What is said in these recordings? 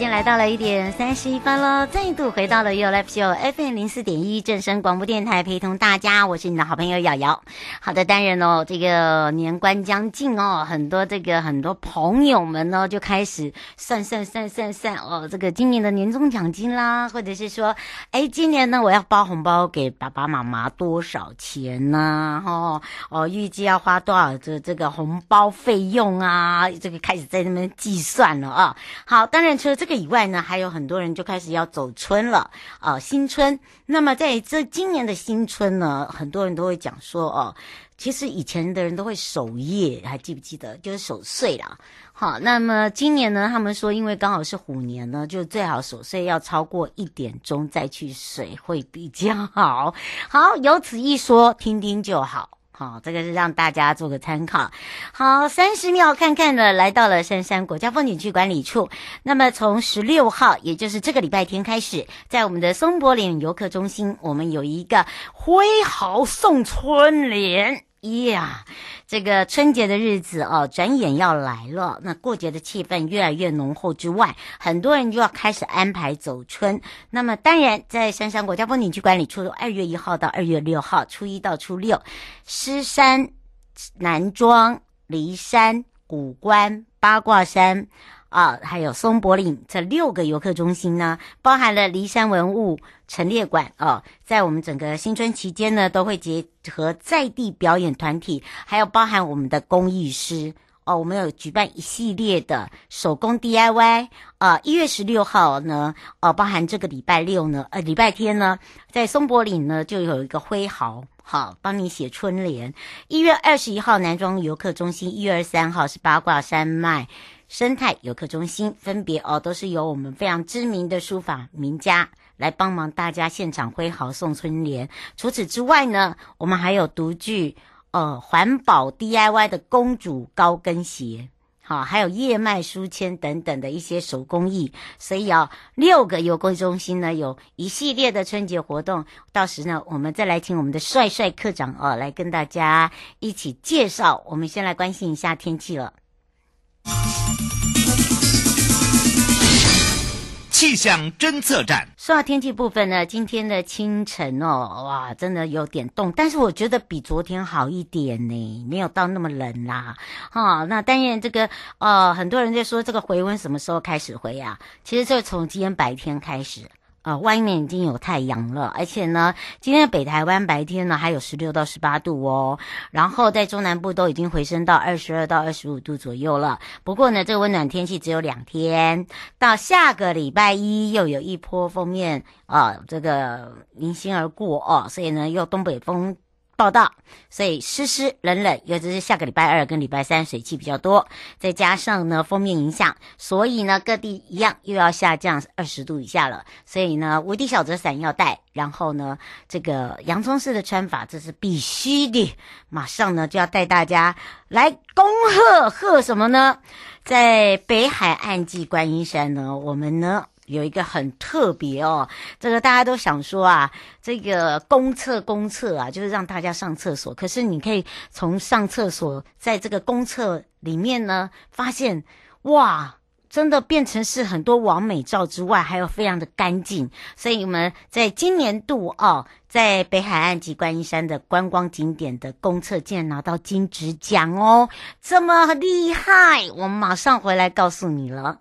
间来到了一点三十一分喽，再度回到了 YOYO Live Show FM 零四点一正声广播电台，陪同大家，我是你的好朋友瑶瑶。好的，当然哦，这个年关将近哦，很多这个很多朋友们呢就开始算算算算算哦，这个今年的年终奖金啦，或者是说，哎，今年呢我要包红包给爸爸妈妈多少钱呢？哦哦，预计要花多少这这个红包费用啊？这个开始在那边计算了啊。好，当然除了这个。这以外呢，还有很多人就开始要走春了啊、新春。那么在这今年的新春呢，很多人都会讲说哦，其实以前的人都会守夜，还记不记得？就是守岁啦。好，那么今年呢，他们说因为刚好是虎年呢，就最好守岁要超过一点钟再去睡会比较好。好，有此一说，听听就好。好，这个是让大家做个参考。好，三十秒看看呢，来到了杉杉国家风景区管理处。那么从十六号，也就是这个礼拜天开始，在我们的松柏岭游客中心，我们有一个挥毫送春联。呀这个春节的日子哦，转眼要来了。那过节的气氛越来越浓厚之外，很多人就要开始安排走春。那么当然，在杉山国家风景区管理处，二月一号到二月六号，初一到初六，狮山、南庄、梨山、古关、八卦山。啊，还有松柏岭这六个游客中心呢，包含了骊山文物陈列馆哦，在我们整个新春期间呢，都会结合在地表演团体，还有包含我们的工艺师哦，我们有举办一系列的手工 DIY 啊。一月十六号呢，哦，包含这个礼拜六呢，呃，礼拜天呢，在松柏岭呢就有一个挥毫，好，帮你写春联。一月二十一号南庄游客中心，一月二十三号是八卦山脉。生态游客中心分别哦，都是由我们非常知名的书法名家来帮忙大家现场挥毫送春联。除此之外呢，我们还有独具呃环保 DIY 的公主高跟鞋，好，还有叶脉书签等等的一些手工艺。所以啊，六个游客中心呢，有一系列的春节活动。到时呢，我们再来请我们的帅帅课长哦，来跟大家一起介绍。我们先来关心一下天气了。气象侦测站。说到天气部分呢，今天的清晨哦，哇，真的有点冻，但是我觉得比昨天好一点呢，没有到那么冷啦。哈、哦，那当然这个呃，很多人在说这个回温什么时候开始回啊？其实就从今天白天开始。啊，外面已经有太阳了，而且呢，今天的北台湾白天呢还有十六到十八度哦，然后在中南部都已经回升到二十二到二十五度左右了。不过呢，这个温暖天气只有两天，到下个礼拜一又有一波封面啊、这个迎新而过哦，所以呢，又东北风。报道，所以湿湿冷冷，尤其是下个礼拜二跟礼拜三水汽比较多，再加上呢封面影响，所以呢各地一样又要下降二十度以下了。所以呢无敌小折伞要带，然后呢这个洋葱式的穿法这是必须的。马上呢就要带大家来恭贺贺什么呢？在北海岸暨观音山呢，我们呢。有一个很特别哦，这个大家都想说啊，这个公厕公厕啊，就是让大家上厕所。可是你可以从上厕所，在这个公厕里面呢，发现哇，真的变成是很多完美照之外，还有非常的干净。所以我们在今年度哦，在北海岸及观音山的观光景点的公厕竟然拿到金质奖哦，这么厉害！我们马上回来告诉你了。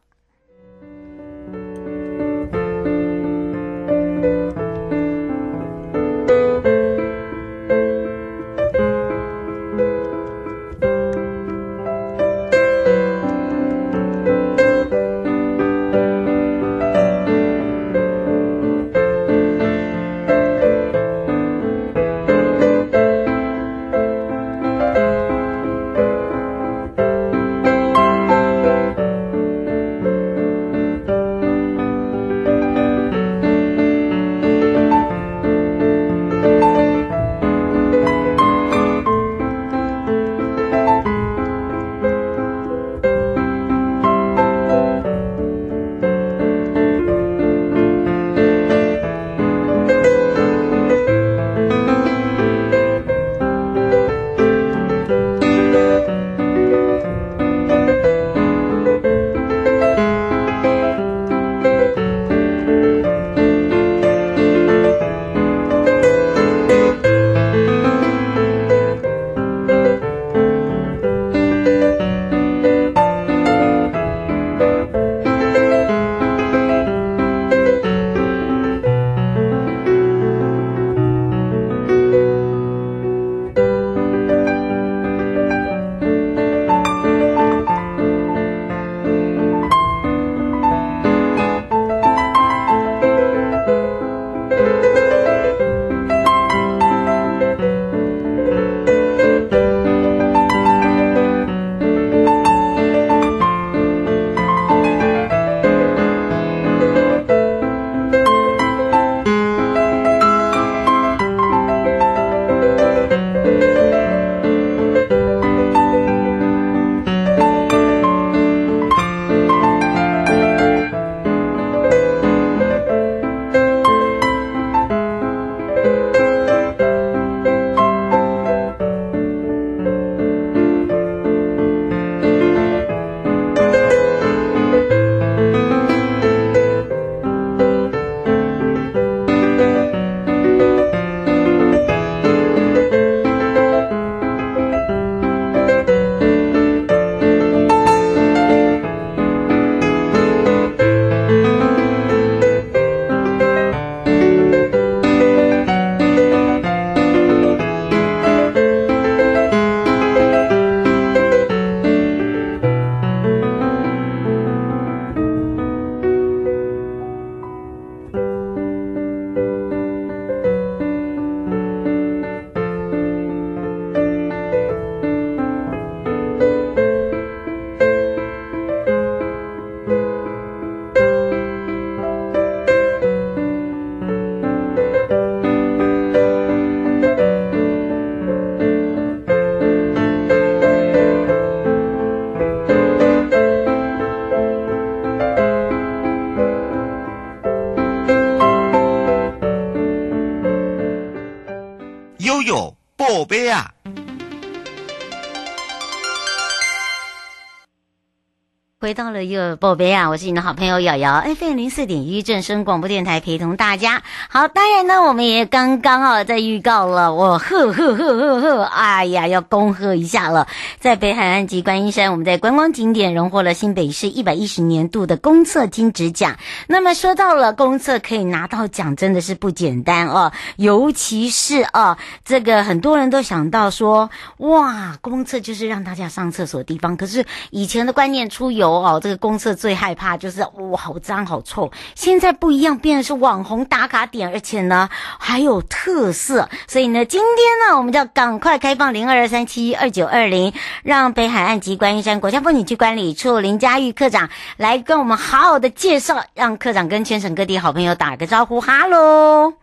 回到了又宝贝啊！我是你的好朋友瑶瑶，FM 零四点一正声广播电台陪同大家。好，当然呢，我们也刚刚啊在预告了，我呵呵呵呵呵，哎呀，要恭贺一下了，在北海岸及观音山，我们在观光景点荣获了新北市一百一十年度的公厕金质奖。那么说到了公厕可以拿到奖，真的是不简单哦，尤其是啊，这个很多人都想到说，哇，公厕就是让大家上厕所的地方，可是以前的观念出游。哦，这个公厕最害怕就是哇，好脏好臭。现在不一样，变的是网红打卡点，而且呢还有特色。所以呢，今天呢，我们就要赶快开放零二二三七二九二零，让北海岸及观音山国家风景区管理处林佳玉科长来跟我们好好的介绍，让科长跟全省各地好朋友打个招呼。哈喽，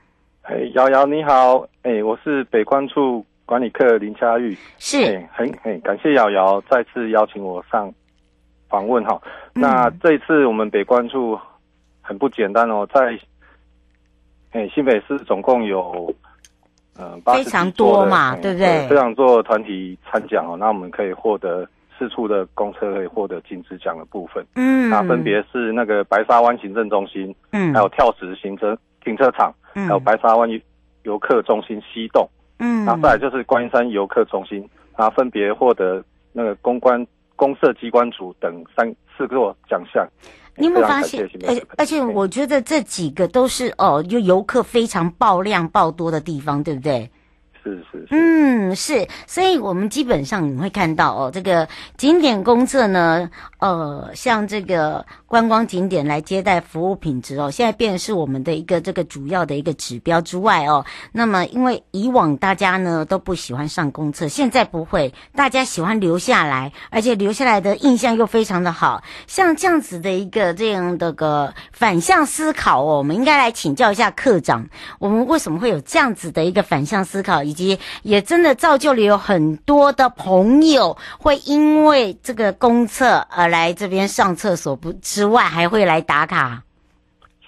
哎，瑶瑶你好，哎，我是北关处管理科林佳玉，是，哎，很很感谢瑶瑶再次邀请我上。访问哈，那这一次我们北关处很不简单哦，在诶新北市总共有嗯、呃、非常多嘛，对不对？非常多团体参奖哦，那我们可以获得四处的公车可以获得金质奖的部分。嗯，那分别是那个白沙湾行政中心，嗯，还有跳石行车停车场，嗯，还有白沙湾游客中心西栋，嗯，然后再来就是观音山游客中心，然后分别获得那个公关公社机关组等三四个奖项。你有没有发现？而且而且，我觉得这几个都是哦，就游客非常爆量爆多的地方，对不对？是是是，嗯，是，所以我们基本上你会看到哦，这个景点公厕呢，呃，像这个观光景点来接待服务品质哦，现在变是我们的一个这个主要的一个指标之外哦。那么，因为以往大家呢都不喜欢上公厕，现在不会，大家喜欢留下来，而且留下来的印象又非常的好。像这样子的一个这样的个反向思考哦，我们应该来请教一下课长，我们为什么会有这样子的一个反向思考？以及也真的造就了有很多的朋友会因为这个公厕而来这边上厕所不之外，还会来打卡。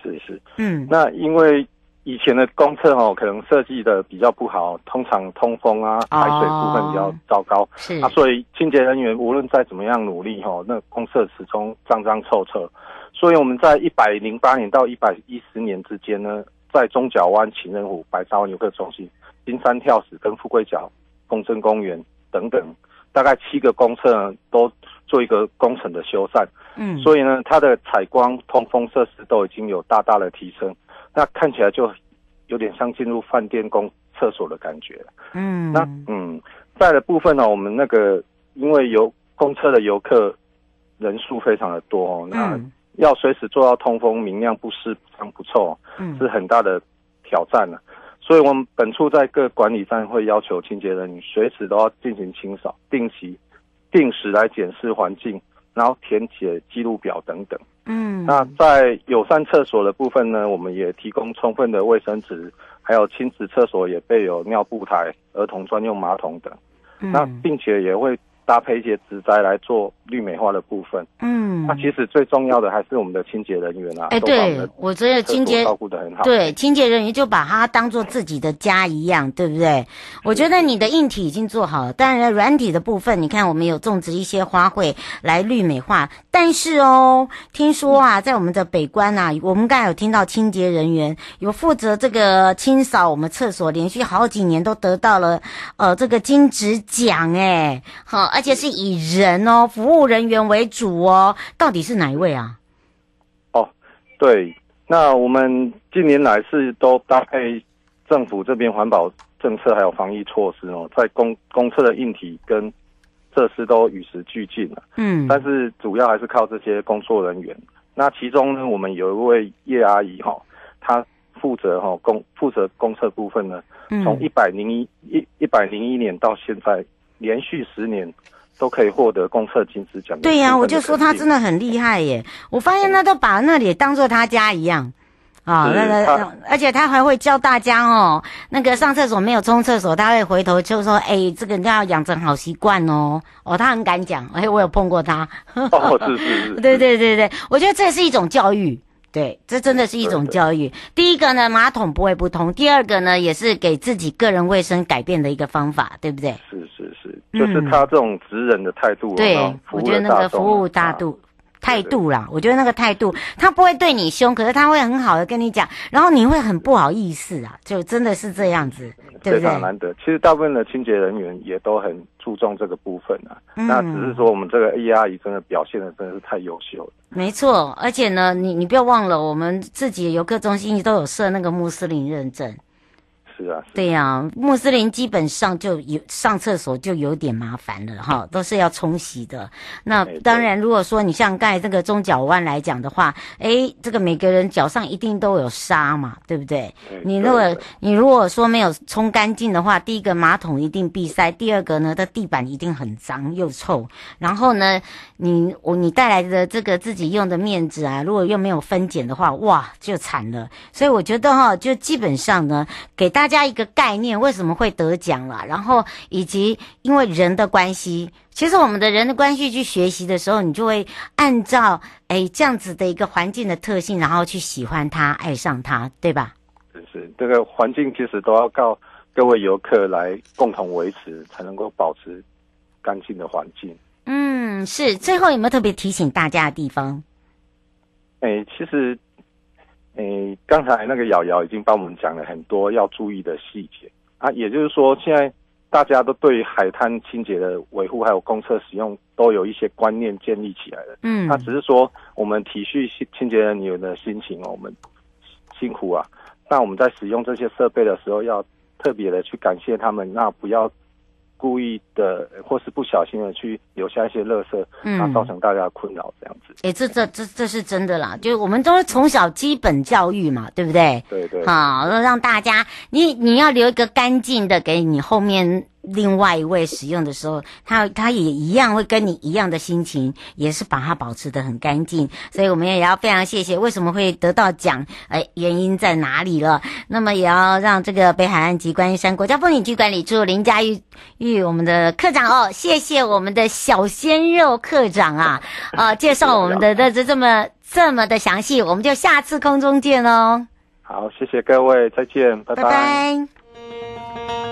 是是，嗯，那因为以前的公厕哦，可能设计的比较不好，通常通风啊、排水部分比较糟糕，哦、是啊，所以清洁人员无论再怎么样努力哦，那公厕始终脏脏臭臭。所以我们在一百零八年到一百一十年之间呢，在中角湾、情人湖、白沙湾游客中心。金山跳石跟富贵角风筝公园等等，大概七个公厕，都做一个工程的修缮。嗯，所以呢，它的采光、通风设施都已经有大大的提升。那看起来就有点像进入饭店公厕所的感觉。嗯，那嗯，在的部分呢，我们那个因为游公厕的游客人数非常的多哦，那要随时做到通风、明亮、不湿、不脏、不臭，嗯，是很大的挑战了。所以，我们本处在各管理站会要求清洁人员随时都要进行清扫，定期、定时来检视环境，然后填写记录表等等。嗯，那在友善厕所的部分呢，我们也提供充分的卫生纸，还有亲子厕所也备有尿布台、儿童专用马桶等。嗯，那并且也会搭配一些植栽来做绿美化的部分。嗯，那其实最重要的还是我们的清洁人员啊。哎，对，我觉得清洁照顾的很好。对，清洁人员就把它当做自己的家一样，对不对？我觉得你的硬体已经做好了，当然软体的部分，你看我们有种植一些花卉来绿美化。但是哦，听说啊，在我们的北关啊，我们刚才有听到清洁人员有负责这个清扫我们厕所，连续好几年都得到了呃这个金质奖哎，好，而且是以人哦服务人员为主哦，到底是哪一位啊？哦，对，那我们近年来是都搭配政府这边环保政策还有防疫措施哦，在公公厕的硬体跟设施都与时俱进了。嗯，但是主要还是靠这些工作人员。那其中呢，我们有一位叶阿姨哈，她负责哈公负责公厕部分呢，从一百零一一一百零一年到现在，连续十年。都可以获得公厕金质奖。对呀、啊，我就说他真的很厉害耶！我发现他都把那里当做他家一样啊，那个，而且他还会教大家哦，那个上厕所没有冲厕所，他会回头就说：“哎，这个你要养成好习惯哦。”哦，他很敢讲，哎，我有碰过他。哦，是是是。对对对对，我觉得这是一种教育。对，这真的是一种教育。第一个呢，马桶不会不通；第二个呢，也是给自己个人卫生改变的一个方法，对不对？是是是，就是他这种职人的态度。对，我觉得那个服务大度。态度啦，我觉得那个态度，他不会对你凶，可是他会很好的跟你讲，然后你会很不好意思啊，就真的是这样子，对不对？非常难得。其实大部分的清洁人员也都很注重这个部分啊，嗯、那只是说我们这个 A 阿姨真的表现的真的是太优秀了。没错，而且呢，你你不要忘了，我们自己游客中心都有设那个穆斯林认证。对呀、啊，穆斯林基本上就有上厕所就有点麻烦了哈，都是要冲洗的。那当然，如果说你像刚才这个中角湾来讲的话，哎，这个每个人脚上一定都有沙嘛，对不对？你如果你如果说没有冲干净的话，第一个马桶一定闭塞，第二个呢，它地板一定很脏又臭。然后呢，你我你带来的这个自己用的面纸啊，如果又没有分拣的话，哇，就惨了。所以我觉得哈，就基本上呢，给大家一个概念，为什么会得奖了？然后以及因为人的关系，其实我们的人的关系去学习的时候，你就会按照哎这样子的一个环境的特性，然后去喜欢它、爱上它，对吧？是是，这个环境其实都要靠各位游客来共同维持，才能够保持干净的环境。嗯，是。最后有没有特别提醒大家的地方？哎，其实，哎，刚才那个瑶瑶已经帮我们讲了很多要注意的细节啊。也就是说，现在大家都对海滩清洁的维护还有公厕使用都有一些观念建立起来了。嗯，那只是说我们体恤清洁人员的心情哦，我们辛苦啊。那我们在使用这些设备的时候，要特别的去感谢他们，那不要。故意的，或是不小心的去留下一些垃圾，嗯，啊，造成大家的困扰这样子。哎、欸，这这这这是真的啦，就是我们都是从小基本教育嘛，对不对？对对。好，让大家，你你要留一个干净的给你后面。另外一位使用的时候，他他也一样会跟你一样的心情，也是把它保持的很干净。所以我们也要非常谢谢。为什么会得到奖？哎，原因在哪里了？那么也要让这个北海岸及观音山国家风景区管理处林佳玉玉我们的课长哦，谢谢我们的小鲜肉课长啊，呃，介绍我们的这这这么这么的详细，我们就下次空中见哦。好，谢谢各位，再见，拜拜。拜拜。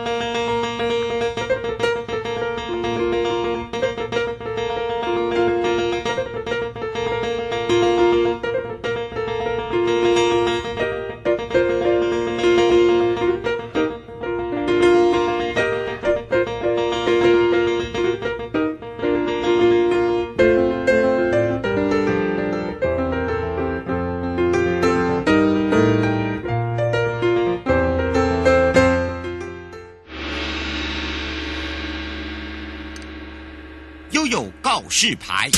示牌，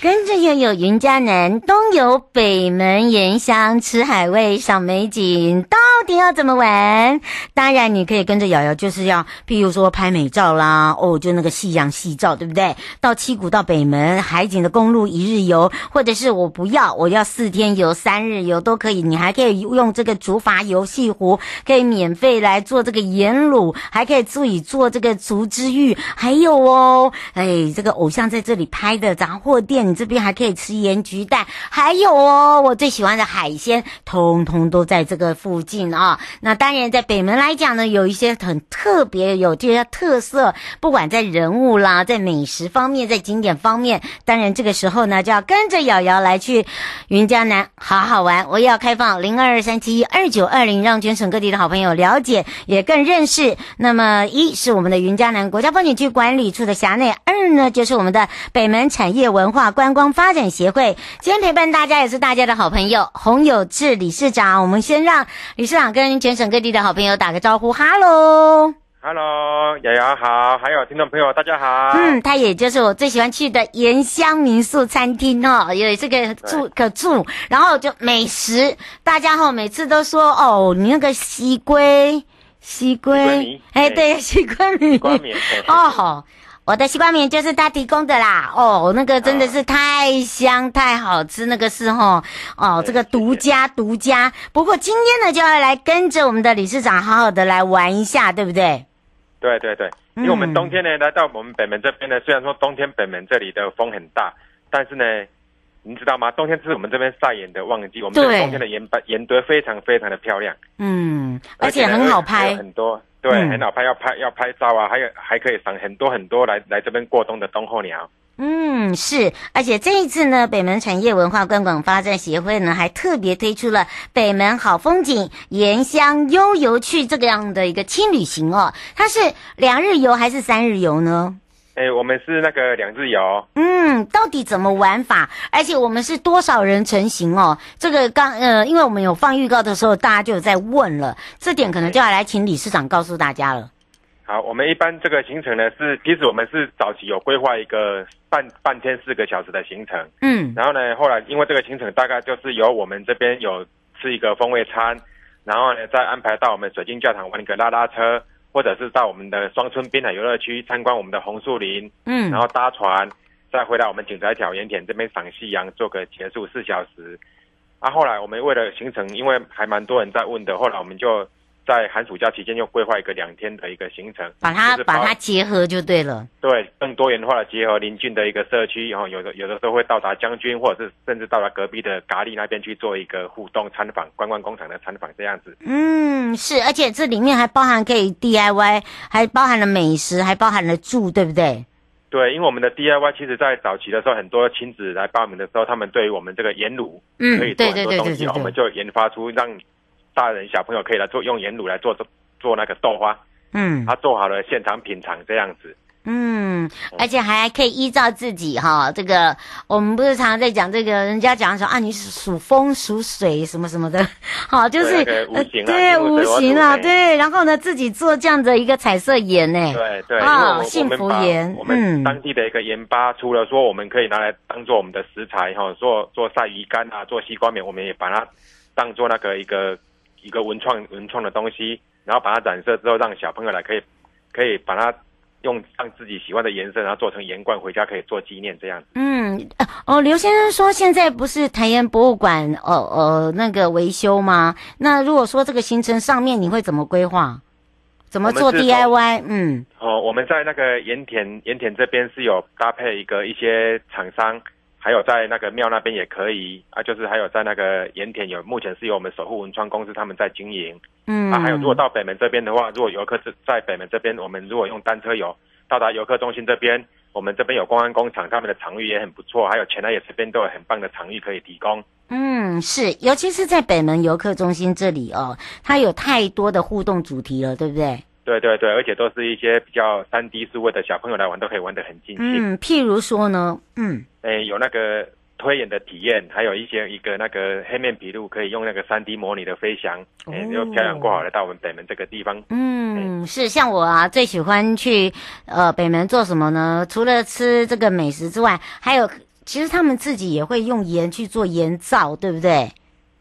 跟着又有云嘉南，东游北门盐香，吃海味，赏美景。到底要怎么玩？当然，你可以跟着瑶瑶，就是要，譬如说拍美照啦，哦，就那个夕阳夕照，对不对？到七股到北门海景的公路一日游，或者是我不要，我要四天游、三日游都可以。你还可以用这个竹筏游西湖，可以免费来做这个盐卤，还可以自己做这个竹之浴，还有哦，哎，这个偶像在这里拍的杂货店，你这边还可以吃盐焗蛋，还有哦，我最喜欢的海鲜，通通都在这个附近。啊、啊那当然，在北门来讲呢，有一些很特别有这些特色，不管在人物啦，在美食方面，在景点方面，当然这个时候呢，就要跟着瑶瑶来去云江南好好玩。我也要开放零二二三七一二九二零，让全省各地的好朋友了解，也更认识。那么一是我们的云江南国家风景区管理处的辖内，二呢就是我们的北门产业文化观光发展协会。今天陪伴大家也是大家的好朋友洪有志理事长。我们先让理事。想跟全省各地的好朋友打个招呼，哈喽，哈喽，瑶瑶好，还有听众朋友大家好。嗯，他也就是我最喜欢去的盐乡民宿餐厅哦，有这个住可住，然后就美食，大家哈每次都说哦，你那个西龟，西龟，哎，对，西龟米，哦好。我的西瓜棉就是他提供的啦，哦，那个真的是太香太好吃，那个是吼，哦，这个独家独家。不过今天呢，就要来跟着我们的理事长好好的来玩一下，对不对？对对对，因为我们冬天呢来到我们北门这边呢，虽然说冬天北门这里的风很大，但是呢，你知道吗？冬天是我们这边晒盐的旺季，我们这冬天的盐巴盐堆非常非常的漂亮，嗯，而且很好拍，很多。对，很好拍，要拍要拍照啊，还有还可以赏很多很多来来这边过冬的冬候鸟。嗯，是，而且这一次呢，北门产业文化观光发展协会呢，还特别推出了北门好风景盐乡悠游去这个样的一个轻旅行哦。它是两日游还是三日游呢？哎、欸，我们是那个两日游。嗯，到底怎么玩法？而且我们是多少人成型哦？这个刚呃，因为我们有放预告的时候，大家就有在问了，这点可能就要来请理事长告诉大家了。好，我们一般这个行程呢是，其实我们是早期有规划一个半半天四个小时的行程。嗯，然后呢，后来因为这个行程大概就是由我们这边有吃一个风味餐，然后呢再安排到我们水晶教堂玩一个拉拉车。或者是到我们的双村滨海游乐区参观我们的红树林，嗯，然后搭船，再回到我们景宅桥盐田这边赏夕阳，做个结束四小时。啊，后来我们为了行程，因为还蛮多人在问的，后来我们就在寒暑假期间又规划一个两天的一个行程，把它把它结合就对了。对，更多元化的结合邻近的一个社区，然后有的有的时候会到达将军，或者是甚至到达隔壁的咖喱那边去做一个互动参访、观光工厂的参访这样子。嗯，是，而且这里面还包含可以 DIY，还包含了美食，还包含了住，对不对？对，因为我们的 DIY 其实，在早期的时候，很多亲子来报名的时候，他们对于我们这个盐炉，嗯，可以做很多东西，我们就研发出让。大人小朋友可以来做，用盐卤来做做做那个豆花，嗯，他做好了现场品尝这样子，嗯，而且还可以依照自己哈，这个我们不是常常在讲这个，人家讲说啊，你是属风属水什么什么的，好，就是对五行啊，对然后呢自己做这样的一个彩色盐呢，对对，啊，幸福盐，我们当地的一个盐巴，除了说我们可以拿来当做我们的食材哈，做做晒鱼干啊，做西瓜面，我们也把它当做那个一个。一个文创文创的东西，然后把它染色之后，让小朋友来可以可以把它用让自己喜欢的颜色，然后做成盐罐回家可以做纪念这样。嗯，哦，刘先生说现在不是台盐博物馆呃呃那个维修吗？那如果说这个行程上面你会怎么规划？怎么做 DIY？嗯，哦，我们在那个盐田盐田这边是有搭配一个一些厂商。还有在那个庙那边也可以啊，就是还有在那个盐田有，目前是由我们守护文创公司他们在经营。嗯，啊，还有如果到北门这边的话，如果游客是在北门这边，我们如果用单车游到达游客中心这边，我们这边有公安工厂，他们的场域也很不错，还有前来也这边都有很棒的场域可以提供。嗯，是，尤其是在北门游客中心这里哦，它有太多的互动主题了，对不对？对对对，而且都是一些比较三 D 数位的小朋友来玩，都可以玩得很尽兴。嗯，譬如说呢，嗯，诶，有那个推演的体验，还有一些一个那个黑面琵鹭可以用那个三 D 模拟的飞翔，诶，又漂洋过海来到我们北门这个地方。嗯，是像我啊，最喜欢去呃北门做什么呢？除了吃这个美食之外，还有其实他们自己也会用盐去做盐皂，对不对？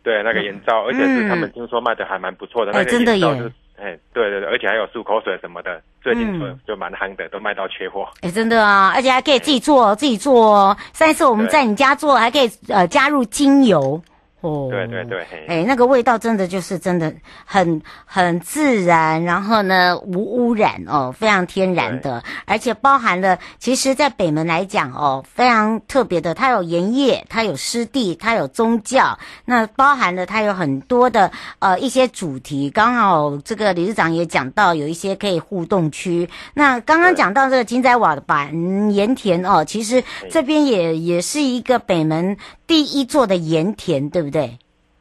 对，那个盐皂，而且是他们听说卖的还蛮不错的。哎，真的耶。哎，对对对，而且还有漱口水什么的，最近就就蛮夯的，嗯、都卖到缺货。哎，真的啊，而且还可以自己做，自己做哦。上一次我们在你家做，还可以呃加入精油。哦，对对对，哎，那个味道真的就是真的很很自然，然后呢无污染哦，非常天然的，而且包含了，其实，在北门来讲哦，非常特别的，它有盐业，它有湿地，它有宗教，那包含了它有很多的呃一些主题。刚好这个理事长也讲到有一些可以互动区。那刚刚讲到这个金仔瓦的板盐田哦，其实这边也也是一个北门第一座的盐田，对不对？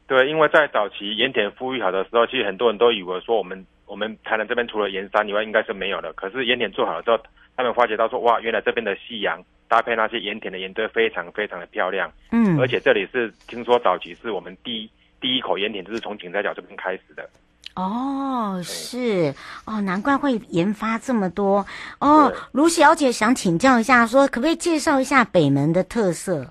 对，因为在早期盐田富裕好的时候，其实很多人都以为说我们我们台南这边除了盐山以外，应该是没有的。可是盐田做好了之后，他们发觉到说，哇，原来这边的夕阳搭配那些盐田的盐堆，非常非常的漂亮。嗯，而且这里是听说早期是我们第一第一口盐田，就是从景仔角这边开始的。哦，是哦，难怪会研发这么多。哦，卢小姐想请教一下说，说可不可以介绍一下北门的特色？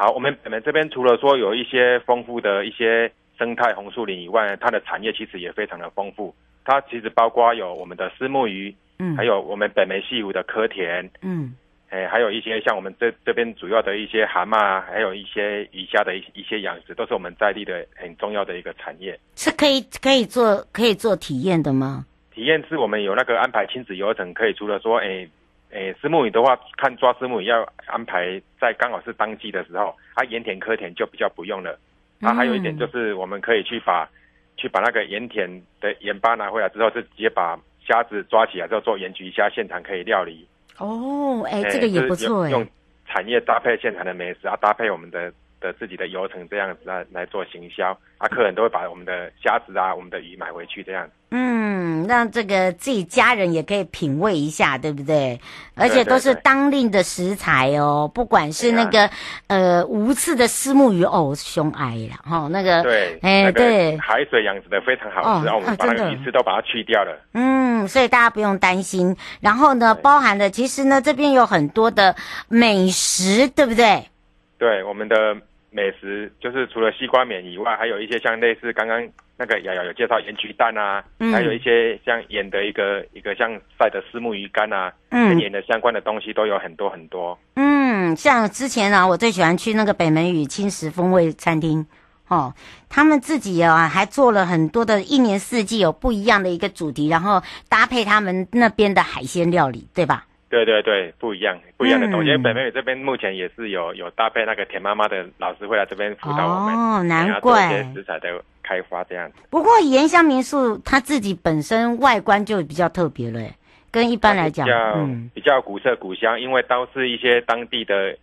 好，我们北门这边除了说有一些丰富的一些生态红树林以外，它的产业其实也非常的丰富。它其实包括有我们的虱目鱼，嗯，还有我们北门西湖的科田，嗯，哎，还有一些像我们这这边主要的一些蛤蟆，还有一些鱼虾的一一些养殖，都是我们在地的很重要的一个产业。是可以可以做可以做体验的吗？体验是我们有那个安排亲子游程，可以除了说，哎。诶，石木鱼的话，看抓石木鱼要安排在刚好是当季的时候，啊，盐田科田就比较不用了。啊，还有一点就是，我们可以去把去把那个盐田的盐巴拿回来之后，就直接把虾子抓起来之后做盐焗虾，现场可以料理。哦，哎，这个也不错哎。用产业搭配现场的美食啊，搭配我们的的自己的游程这样子来来做行销，啊，客人都会把我们的虾子啊，我们的鱼买回去这样。嗯，让这个自己家人也可以品味一下，对不对？而且都是当令的食材哦，不管是那个、啊、呃无刺的丝木鱼哦，凶爱了哈，那个对，哎、欸、对，海水养殖的非常好吃，然后、哦、我们把那个鱼刺都把它去掉了。嗯，所以大家不用担心。然后呢，包含了其实呢，这边有很多的美食，对不对？对，我们的美食就是除了西瓜面以外，还有一些像类似刚刚。那个瑶瑶有介绍盐焗蛋啊，嗯、还有一些像盐的一个一个像晒的虱目鱼干啊，嗯、跟盐的相关的东西都有很多很多。嗯，像之前啊，我最喜欢去那个北门与青石风味餐厅，哦，他们自己啊还做了很多的，一年四季有不一样的一个主题，然后搭配他们那边的海鲜料理，对吧？对对对，不一样，不一样的东西。嗯、因为北美这边目前也是有有搭配那个田妈妈的老师会来这边辅导我们，哦，难怪一些食材的开发这样子。不过盐香民宿它自己本身外观就比较特别了，跟一般来讲，比较、嗯、比较古色古香，因为都是一些当地的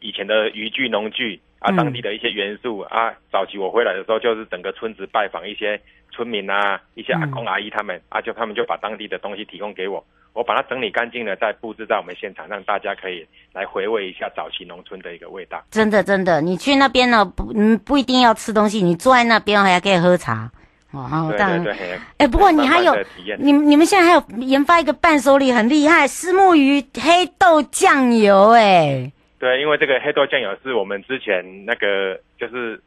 以前的渔具农具啊，当地的一些元素、嗯、啊。早期我回来的时候，就是整个村子拜访一些村民啊，一些阿公阿姨他们、嗯、啊，就他们就把当地的东西提供给我。我把它整理干净了，再布置在我们现场，让大家可以来回味一下早期农村的一个味道。真的，真的，你去那边呢，不，嗯，不一定要吃东西，你坐在那边还可以喝茶。哦，当然，哎、欸，不过你还有，你你们现在还有研发一个伴手礼，很厉害，虱目鱼黑豆酱油，哎。对，因为这个黑豆酱油是我们之前那个，就是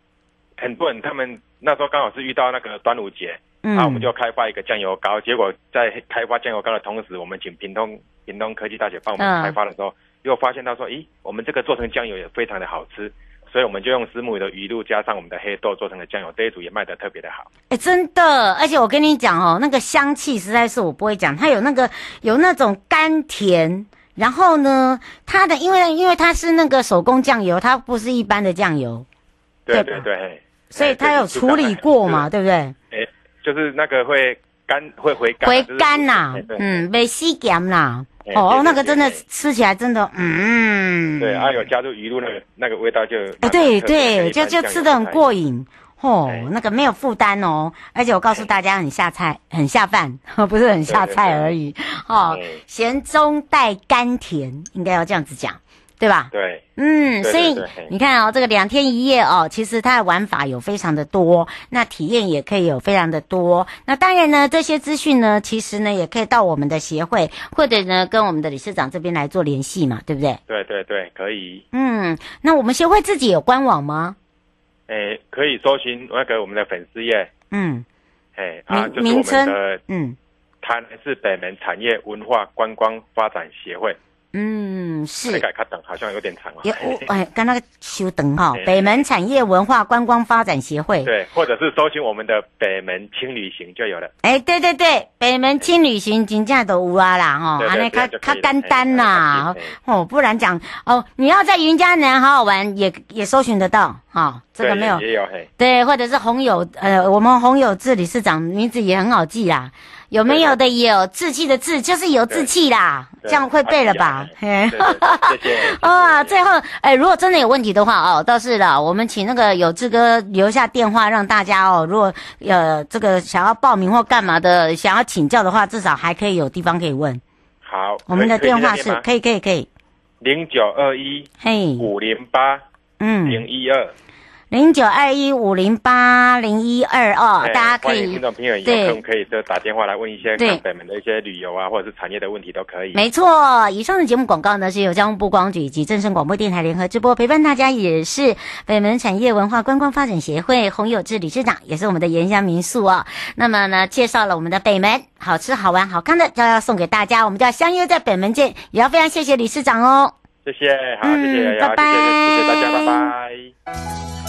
很多人他们那时候刚好是遇到那个端午节。嗯，那我们就开发一个酱油膏，结果在开发酱油膏的同时，我们请屏东屏东科技大学帮我们开发的时候，又发现他说，咦，我们这个做成酱油也非常的好吃，所以我们就用虱目鱼的鱼露加上我们的黑豆做成的酱油，这一组也卖的特别的好。哎，真的，而且我跟你讲哦，那个香气实在是我不会讲，它有那个有那种甘甜，然后呢，它的因为因为它是那个手工酱油，它不是一般的酱油，对对对，所以它有处理过嘛，对不对？哎就是那个会干，会回甘，回甘呐，嗯，没吸咸啦。哦，那个真的吃起来真的，嗯，对，啊，有加入鱼露那个那个味道就，哎，对对，就就吃的很过瘾，哦，那个没有负担哦，而且我告诉大家很下菜，很下饭，不是很下菜而已，哦，咸中带甘甜，应该要这样子讲。对吧？对，嗯，所以你看哦，这个两天一夜哦，其实它的玩法有非常的多，那体验也可以有非常的多。那当然呢，这些资讯呢，其实呢，也可以到我们的协会，或者呢，跟我们的理事长这边来做联系嘛，对不对？对对对，可以。嗯，那我们协会自己有官网吗？诶，可以搜寻那个我们的粉丝页。嗯，诶，啊，就是我们的，嗯，台南市北门产业文化观光发展协会。嗯，是。改卡等好像有点长了。也，哎，刚那个修等哈，北门产业文化观光发展协会。对，或者是搜寻我们的北门轻旅行就有了。哎，对对对，北门轻旅行真正都有啊啦哈，安尼卡卡简单呐，哦，不然讲哦，你要在云嘉南好好玩，也也搜寻得到哈，这个没有。也有嘿。对，或者是红友，呃，我们红友志理事长名字也很好记啦。有没有的也有志气的志，就是有志气啦，这样会背了吧？谢谢。啊，最后，哎，如果真的有问题的话哦，倒是了，我们请那个有志哥留下电话，让大家哦，如果呃这个想要报名或干嘛的，想要请教的话，至少还可以有地方可以问。好，我们的电话是可以可以可以，零九二一嘿五零八嗯零一二。零九二一五零八零一二二，大家可以听众朋友有空可以就打电话来问一些对北门的一些旅游啊，或者是产业的问题都可以。没错，以上的节目广告呢是由交通部观光局以及正声广播电台联合直播，陪伴大家也是北门产业文化观光发展协会洪有志理事长，也是我们的盐香民宿哦。那么呢，介绍了我们的北门好吃好玩好看的，就要送给大家，我们就要相约在北门见，也要非常谢谢理事长哦。谢谢，好，谢谢，拜拜，谢谢大家，拜拜。